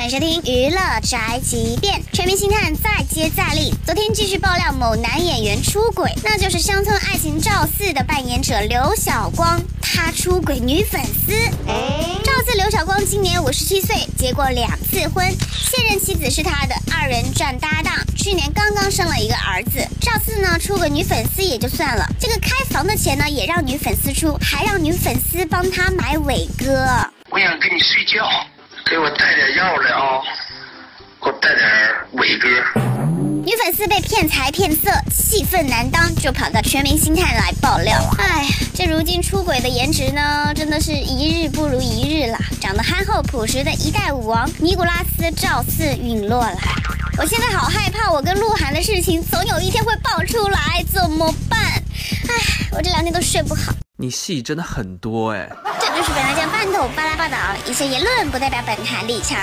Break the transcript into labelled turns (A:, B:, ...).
A: 欢迎收听娱乐宅急便，全民星探再接再厉。昨天继续爆料某男演员出轨，那就是《乡村爱情赵四》的扮演者刘晓光，他出轨女粉丝。赵四刘晓光今年五十七岁，结过两次婚，现任妻子是他的二人转搭档，去年刚刚生了一个儿子。赵四呢出轨女粉丝也就算了，这个开房的钱呢也让女粉丝出，还让女粉丝帮他买伟哥。
B: 我想跟你睡觉，带点药来啊，给我带点伟哥。
A: 女粉丝被骗财骗色，气愤难当，就跑到全明星探来爆料。哎，这如今出轨的颜值呢，真的是一日不如一日啦！长得憨厚朴实的一代舞王尼古拉斯赵四陨落了。我现在好害怕，我跟鹿晗的事情总有一天会爆出来，怎么办？哎，我这两天都睡不好。
C: 你戏真的很多哎。
A: 这就是本台将半桶巴拉报道，一些言论不代表本台立场。